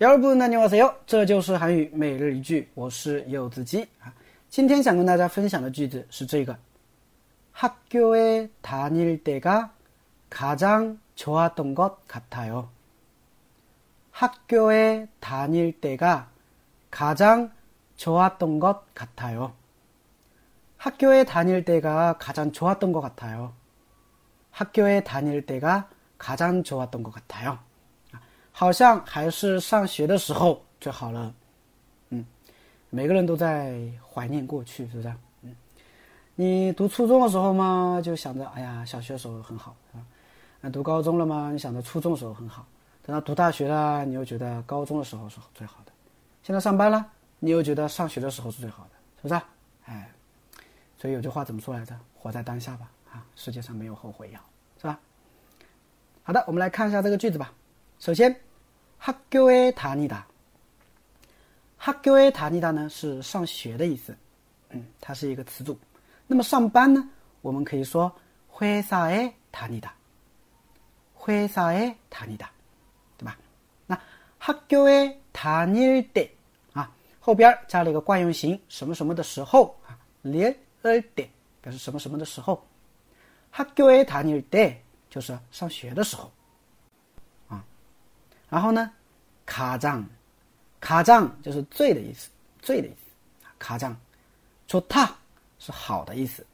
여러분 안녕하세요. 这就是韩语每日一句，我是柚子鸡啊。今天想跟大家分享的句子是这个：학교에다닐때가가장좋았던것같아 요。 학교에다닐때가가장좋았던것같아 요。 학교에다닐때가가장좋았던것같아 요。 학교에다닐때가가장좋았던것같아 요。 好像还是上学的时候最好了，嗯，每个人都在怀念过去，是不是？嗯，你读初中的时候嘛，就想着，哎呀，小学的时候很好，啊，那读高中了嘛，你想着初中的时候很好，等到读大学了，你又觉得高中的时候是最好的，现在上班了，你又觉得上学的时候是最好的，是不是？哎，所以有句话怎么说来着？活在当下吧，啊，世界上没有后悔药，是吧？好的，我们来看一下这个句子吧，首先。 학교에다니 다， 학교에다니다呢是上学的意思，嗯，它是一个词组。那么上班呢，我们可以说회사에다니 다， 회사에다니 다， 对吧？那학교에다닐 때， 啊，后边加了一个惯用型，什么什么的时候啊，릴때表示什么什么的时候。학교에다닐 때， 就是上学的时候。 然后呢，卡장卡장就是最的意思，最的意思。卡장 좋다是好的意思，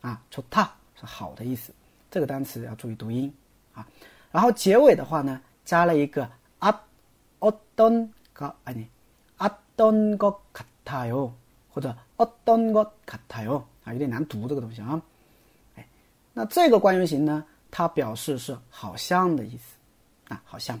啊，좋다是好的意思。这个单词要注意读音啊。然后结尾的话呢，加了一个아어떤거아니어떤것같아 요， 或者어떤것같아 요， 啊，有点难读这个东西啊。哎，那这个惯用型呢，它表示是好像的意思，啊，好像。